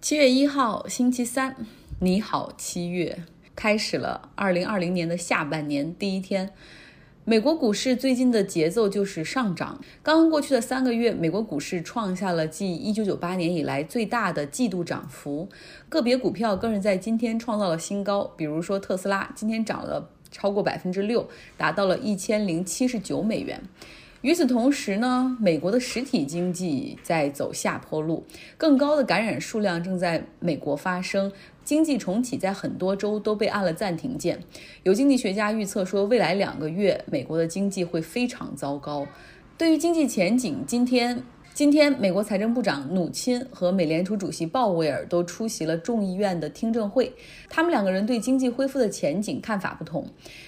七月一号，星期三，你好，七月开始了。二零二零年的下半年第一天，美国股市最近的节奏就是上涨。刚刚过去的三个月，美国股市创下了继一九九八年以来最大的季度涨幅，个别股票更是在今天创造了新高。比如说特斯拉，今天涨了超过百分之六，达到了一千零七十九美元。与此同时呢，美国的实体经济在走下坡路，更高的感染数量正在美国发生，经济重启在很多州都被按了暂停键。有经济学家预测说，未来两个月美国的经济会非常糟糕。对于经济前景，今天。今天，美国财政部长努钦和美联储主席鲍威尔都出席了众议院的听证会。他们两个人对经济恢复的前景看法不同。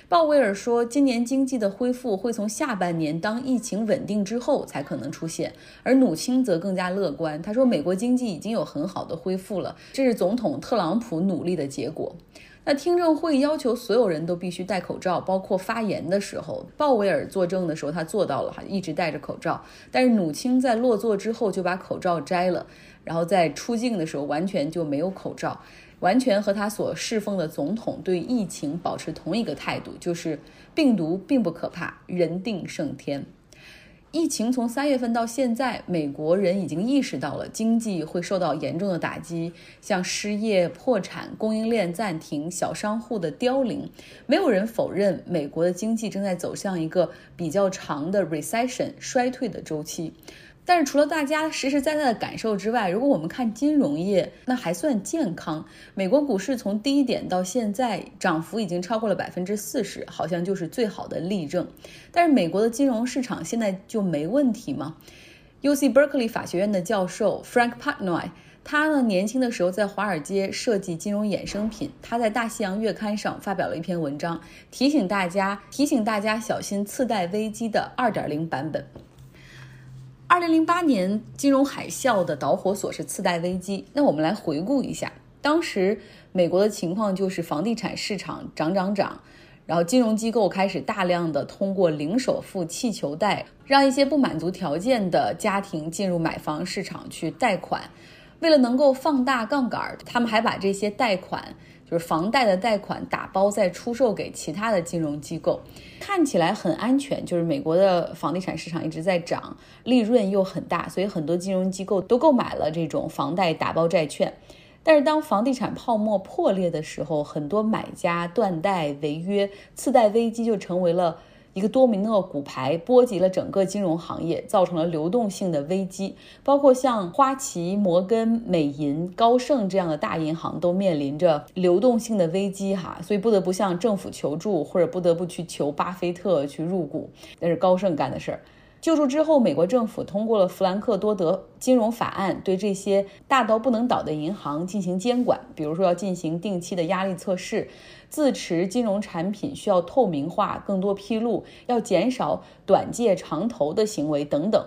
鲍威尔说，今年经济的恢复会从下半年当疫情稳定之后才可能出现。而努钦则更加乐观，他说，美国经济已经有很好的恢复了，这是总统特朗普努力的结果。那听证会要求所有人都必须戴口罩，包括发言的时候。鲍威尔作证的时候，他做到了哈，一直戴着口罩。但是努钦在落座之后就把口罩摘了，然后在出境的时候完全就没有口罩，完全和他所侍奉的总统对疫情保持同一个态度，就是病毒并不可怕，人定胜天。疫情从三月份到现在，美国人已经意识到了经济会受到严重的打击，像失业、破产、供应链暂停、小商户的凋零。没有人否认美国的经济正在走向一个比较长的 recession 衰退的周期。但是除了大家实实在在的感受之外，如果我们看金融业，那还算健康。美国股市从低点到现在涨幅已经超过了百分之四十，好像就是最好的例证。但是美国的金融市场现在就没问题吗？U C Berkeley 法学院的教授 Frank Partnoy，他呢年轻的时候在华尔街设计金融衍生品，他在《大西洋月刊》上发表了一篇文章，提醒大家提醒大家小心次贷危机的二点零版本。二零零八年金融海啸的导火索是次贷危机。那我们来回顾一下，当时美国的情况就是房地产市场涨涨涨，然后金融机构开始大量的通过零首付气球贷，让一些不满足条件的家庭进入买房市场去贷款。为了能够放大杠杆，他们还把这些贷款。就是房贷的贷款打包再出售给其他的金融机构，看起来很安全。就是美国的房地产市场一直在涨，利润又很大，所以很多金融机构都购买了这种房贷打包债券。但是当房地产泡沫破裂的时候，很多买家断贷违约，次贷危机就成为了。一个多米诺骨牌波及了整个金融行业，造成了流动性的危机，包括像花旗、摩根、美银、高盛这样的大银行都面临着流动性的危机哈，所以不得不向政府求助，或者不得不去求巴菲特去入股，那是高盛干的事儿。救助之后，美国政府通过了弗兰克多德金融法案，对这些大到不能倒的银行进行监管，比如说要进行定期的压力测试，自持金融产品需要透明化、更多披露，要减少短借长投的行为等等。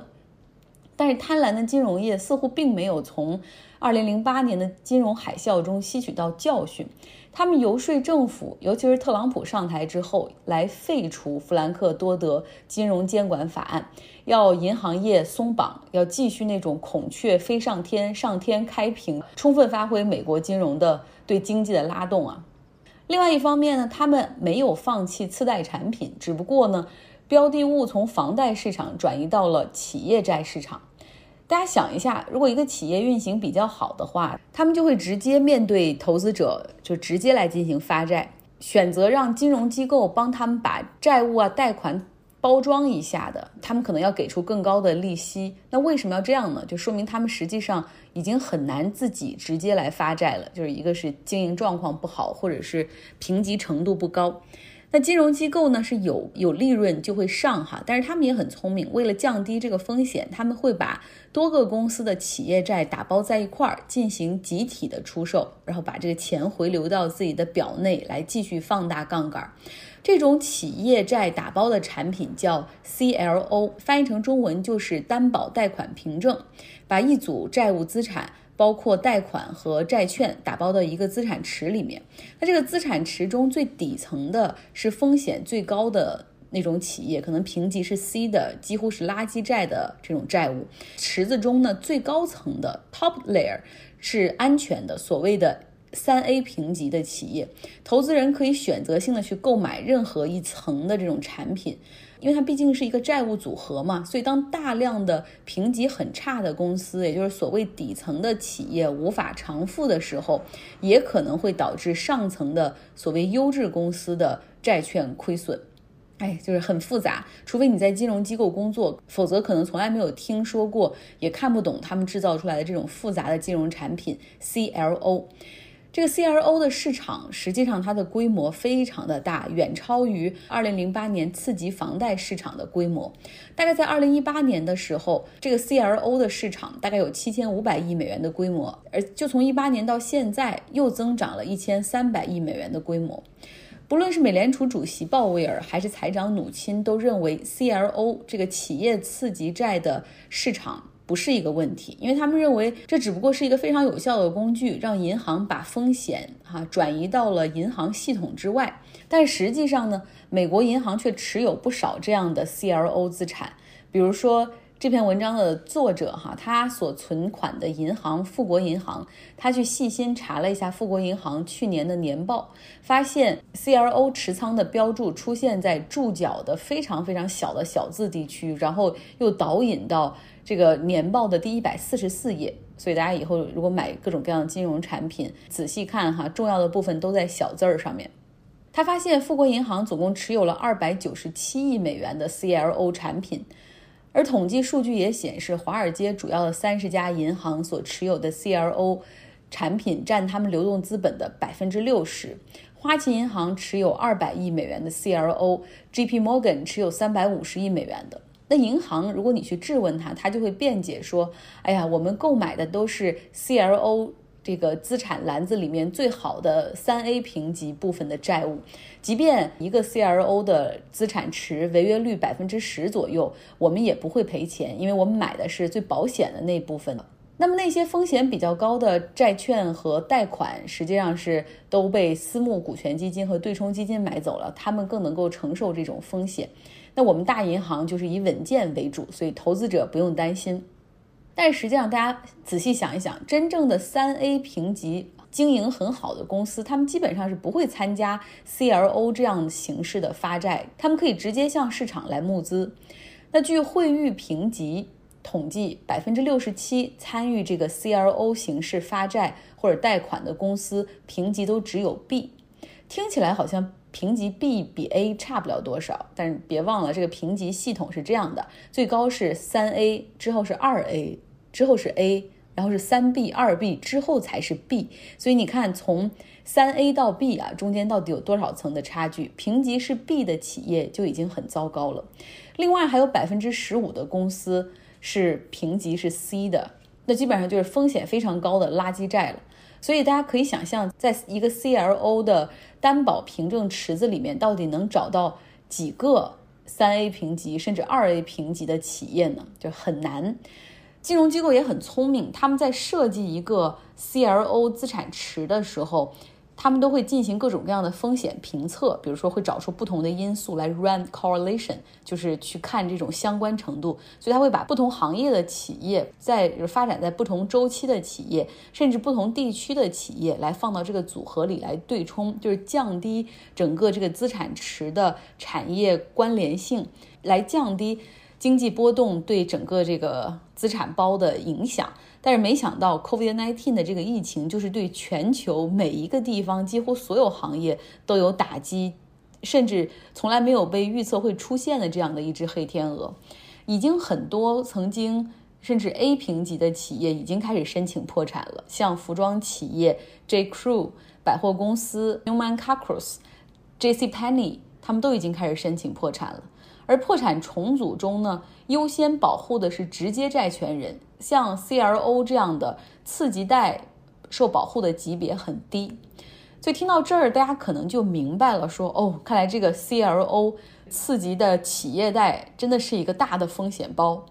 但是，贪婪的金融业似乎并没有从2008年的金融海啸中吸取到教训。他们游说政府，尤其是特朗普上台之后，来废除弗兰克多德金融监管法案，要银行业松绑，要继续那种孔雀飞上天、上天开屏，充分发挥美国金融的对经济的拉动啊。另外一方面呢，他们没有放弃次贷产品，只不过呢，标的物从房贷市场转移到了企业债市场。大家想一下，如果一个企业运行比较好的话，他们就会直接面对投资者，就直接来进行发债，选择让金融机构帮他们把债务啊、贷款包装一下的，他们可能要给出更高的利息。那为什么要这样呢？就说明他们实际上已经很难自己直接来发债了，就是一个是经营状况不好，或者是评级程度不高。那金融机构呢是有有利润就会上哈，但是他们也很聪明，为了降低这个风险，他们会把多个公司的企业债打包在一块儿进行集体的出售，然后把这个钱回流到自己的表内来继续放大杠杆。这种企业债打包的产品叫 CLO，翻译成中文就是担保贷款凭证，把一组债务资产。包括贷款和债券打包到一个资产池里面，那这个资产池中最底层的是风险最高的那种企业，可能评级是 C 的，几乎是垃圾债的这种债务。池子中呢，最高层的 top layer 是安全的，所谓的三 A 评级的企业，投资人可以选择性的去购买任何一层的这种产品。因为它毕竟是一个债务组合嘛，所以当大量的评级很差的公司，也就是所谓底层的企业无法偿付的时候，也可能会导致上层的所谓优质公司的债券亏损。哎，就是很复杂，除非你在金融机构工作，否则可能从来没有听说过，也看不懂他们制造出来的这种复杂的金融产品 CLO。这个 CLO 的市场实际上它的规模非常的大，远超于2008年次级房贷市场的规模。大概在2018年的时候，这个 CLO 的市场大概有7500亿美元的规模，而就从18年到现在又增长了一千三百亿美元的规模。不论是美联储主席鲍威尔还是财长努钦，都认为 CLO 这个企业次级债的市场。不是一个问题，因为他们认为这只不过是一个非常有效的工具，让银行把风险哈转移到了银行系统之外。但实际上呢，美国银行却持有不少这样的 CLO 资产，比如说。这篇文章的作者哈，他所存款的银行富国银行，他去细心查了一下富国银行去年的年报，发现 CLO 持仓的标注出现在注脚的非常非常小的小字地区，然后又导引到这个年报的第一百四十四页。所以大家以后如果买各种各样的金融产品，仔细看哈，重要的部分都在小字儿上面。他发现富国银行总共持有了二百九十七亿美元的 CLO 产品。而统计数据也显示，华尔街主要的三十家银行所持有的 CLO 产品占他们流动资本的百分之六十。花旗银行持有二百亿美元的 CLO，J.P. Morgan 持有三百五十亿美元的。那银行，如果你去质问他，他就会辩解说：“哎呀，我们购买的都是 CLO。”这个资产篮子里面最好的三 A 评级部分的债务，即便一个 CLO 的资产池违约率百分之十左右，我们也不会赔钱，因为我们买的是最保险的那部分。那么那些风险比较高的债券和贷款，实际上是都被私募股权基金和对冲基金买走了，他们更能够承受这种风险。那我们大银行就是以稳健为主，所以投资者不用担心。但实际上，大家仔细想一想，真正的三 A 评级、经营很好的公司，他们基本上是不会参加 CLO 这样形式的发债，他们可以直接向市场来募资。那据惠誉评级统计，百分之六十七参与这个 CLO 形式发债或者贷款的公司，评级都只有 B。听起来好像评级 B 比 A 差不了多少，但是别忘了，这个评级系统是这样的：最高是三 A，之后是二 A。之后是 A，然后是三 B、二 B 之后才是 B，所以你看从三 A 到 B 啊，中间到底有多少层的差距？评级是 B 的企业就已经很糟糕了。另外还有百分之十五的公司是评级是 C 的，那基本上就是风险非常高的垃圾债了。所以大家可以想象，在一个 CLO 的担保凭证池子里面，到底能找到几个三 A 评级甚至二 A 评级的企业呢？就很难。金融机构也很聪明，他们在设计一个 CLO 资产池的时候，他们都会进行各种各样的风险评测，比如说会找出不同的因素来 run correlation，就是去看这种相关程度。所以他会把不同行业的企业，在发展在不同周期的企业，甚至不同地区的企业来放到这个组合里来对冲，就是降低整个这个资产池的产业关联性，来降低。经济波动对整个这个资产包的影响，但是没想到 COVID-19 的这个疫情，就是对全球每一个地方几乎所有行业都有打击，甚至从来没有被预测会出现的这样的一只黑天鹅，已经很多曾经甚至 A 评级的企业已经开始申请破产了，像服装企业 J Crew、百货公司 Newman c a c r o s J.C. Penney，他们都已经开始申请破产了。而破产重组中呢，优先保护的是直接债权人，像 CLO 这样的次级贷受保护的级别很低。所以听到这儿，大家可能就明白了，说哦，看来这个 CLO 次级的企业贷真的是一个大的风险包。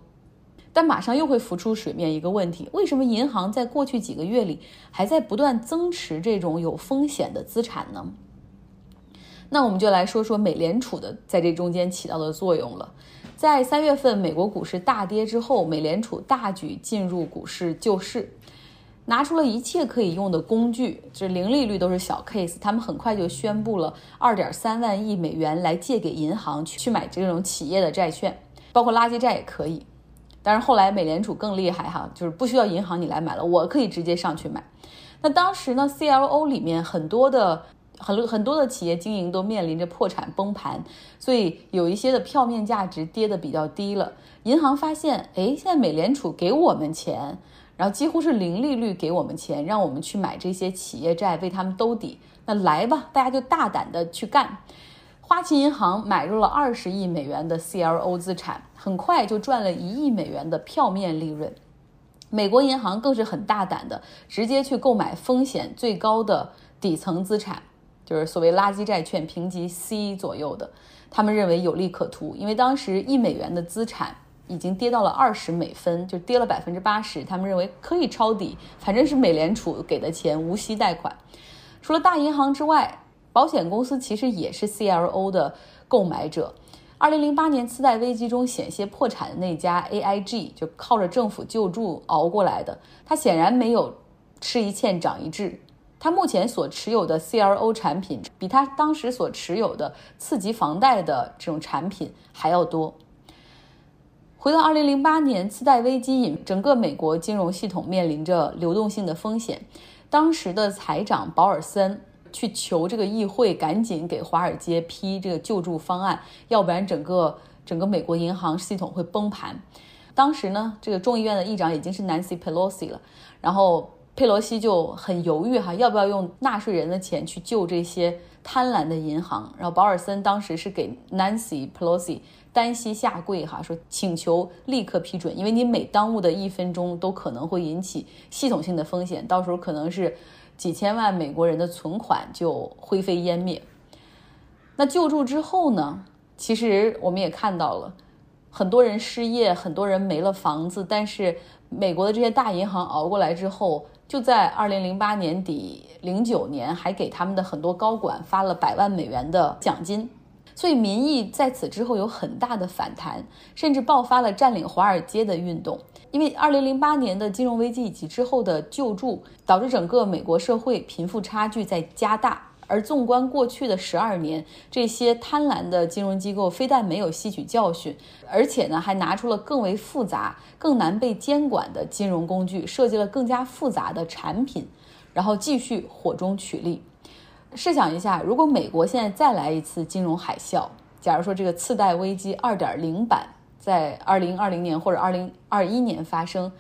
但马上又会浮出水面一个问题：为什么银行在过去几个月里还在不断增持这种有风险的资产呢？那我们就来说说美联储的在这中间起到的作用了。在三月份美国股市大跌之后，美联储大举进入股市救市，拿出了一切可以用的工具，就是零利率都是小 case。他们很快就宣布了二点三万亿美元来借给银行去买这种企业的债券，包括垃圾债也可以。但是后来美联储更厉害哈，就是不需要银行你来买了，我可以直接上去买。那当时呢，CLO 里面很多的。很很多的企业经营都面临着破产崩盘，所以有一些的票面价值跌得比较低了。银行发现，哎，现在美联储给我们钱，然后几乎是零利率给我们钱，让我们去买这些企业债，为他们兜底。那来吧，大家就大胆的去干。花旗银行买入了二十亿美元的 CLO 资产，很快就赚了一亿美元的票面利润。美国银行更是很大胆的，直接去购买风险最高的底层资产。就是所谓垃圾债券，评级 C 左右的，他们认为有利可图，因为当时一美元的资产已经跌到了二十美分，就跌了百分之八十，他们认为可以抄底，反正是美联储给的钱，无息贷款。除了大银行之外，保险公司其实也是 CLO 的购买者。二零零八年次贷危机中险些破产的那家 AIG，就靠着政府救助熬过来的，它显然没有吃一堑长一智。他目前所持有的 CLO 产品，比他当时所持有的次级房贷的这种产品还要多。回到2008年，次贷危机引整个美国金融系统面临着流动性的风险。当时的财长保尔森去求这个议会赶紧给华尔街批这个救助方案，要不然整个整个美国银行系统会崩盘。当时呢，这个众议院的议长已经是 Nancy Pelosi 了，然后。佩洛西就很犹豫哈，要不要用纳税人的钱去救这些贪婪的银行？然后保尔森当时是给 Nancy Pelosi 单膝下跪哈，说请求立刻批准，因为你每耽误的一分钟都可能会引起系统性的风险，到时候可能是几千万美国人的存款就灰飞烟灭。那救助之后呢？其实我们也看到了，很多人失业，很多人没了房子，但是美国的这些大银行熬过来之后。就在二零零八年底、零九年，还给他们的很多高管发了百万美元的奖金，所以民意在此之后有很大的反弹，甚至爆发了占领华尔街的运动。因为二零零八年的金融危机以及之后的救助，导致整个美国社会贫富差距在加大。而纵观过去的十二年，这些贪婪的金融机构非但没有吸取教训，而且呢，还拿出了更为复杂、更难被监管的金融工具，设计了更加复杂的产品，然后继续火中取栗。试想一下，如果美国现在再来一次金融海啸，假如说这个次贷危机二点零版在二零二零年或者二零二一年发生，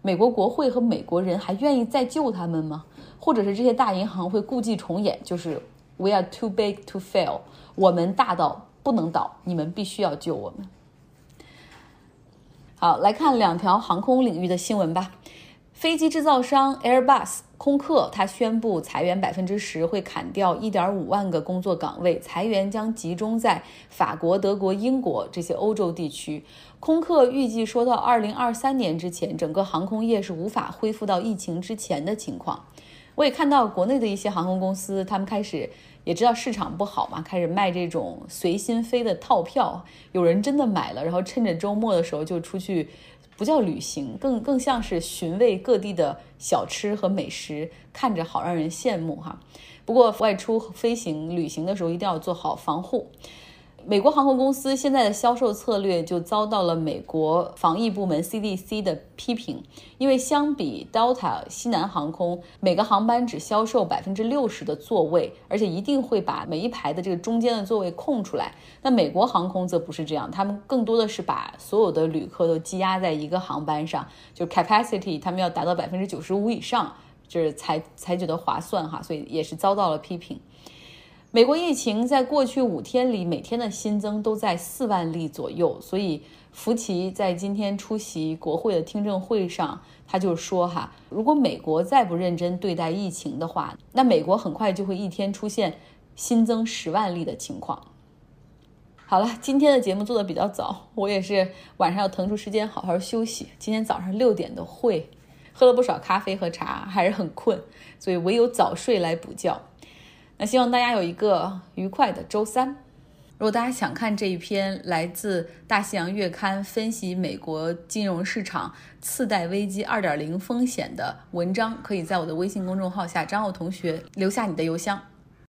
美国国会和美国人还愿意再救他们吗？或者是这些大银行会故伎重演，就是 We are too big to fail，我们大到不能倒，你们必须要救我们。好，来看两条航空领域的新闻吧。飞机制造商 Airbus 空客，它宣布裁员百分之十，会砍掉一点五万个工作岗位，裁员将集中在法国、德国、英国这些欧洲地区。空客预计说到二零二三年之前，整个航空业是无法恢复到疫情之前的情况。我也看到国内的一些航空公司，他们开始也知道市场不好嘛，开始卖这种随心飞的套票。有人真的买了，然后趁着周末的时候就出去，不叫旅行，更更像是寻味各地的小吃和美食，看着好让人羡慕哈。不过外出飞行旅行的时候一定要做好防护。美国航空公司现在的销售策略就遭到了美国防疫部门 CDC 的批评，因为相比 Delta 西南航空，每个航班只销售百分之六十的座位，而且一定会把每一排的这个中间的座位空出来。那美国航空则不是这样，他们更多的是把所有的旅客都积压在一个航班上，就 capacity 他们要达到百分之九十五以上，就是才才觉得划算哈，所以也是遭到了批评。美国疫情在过去五天里每天的新增都在四万例左右，所以福奇在今天出席国会的听证会上，他就说：“哈，如果美国再不认真对待疫情的话，那美国很快就会一天出现新增十万例的情况。”好了，今天的节目做的比较早，我也是晚上要腾出时间好好休息。今天早上六点的会，喝了不少咖啡和茶，还是很困，所以唯有早睡来补觉。那希望大家有一个愉快的周三。如果大家想看这一篇来自《大西洋月刊》分析美国金融市场次贷危机二点零风险的文章，可以在我的微信公众号下张奥同学留下你的邮箱。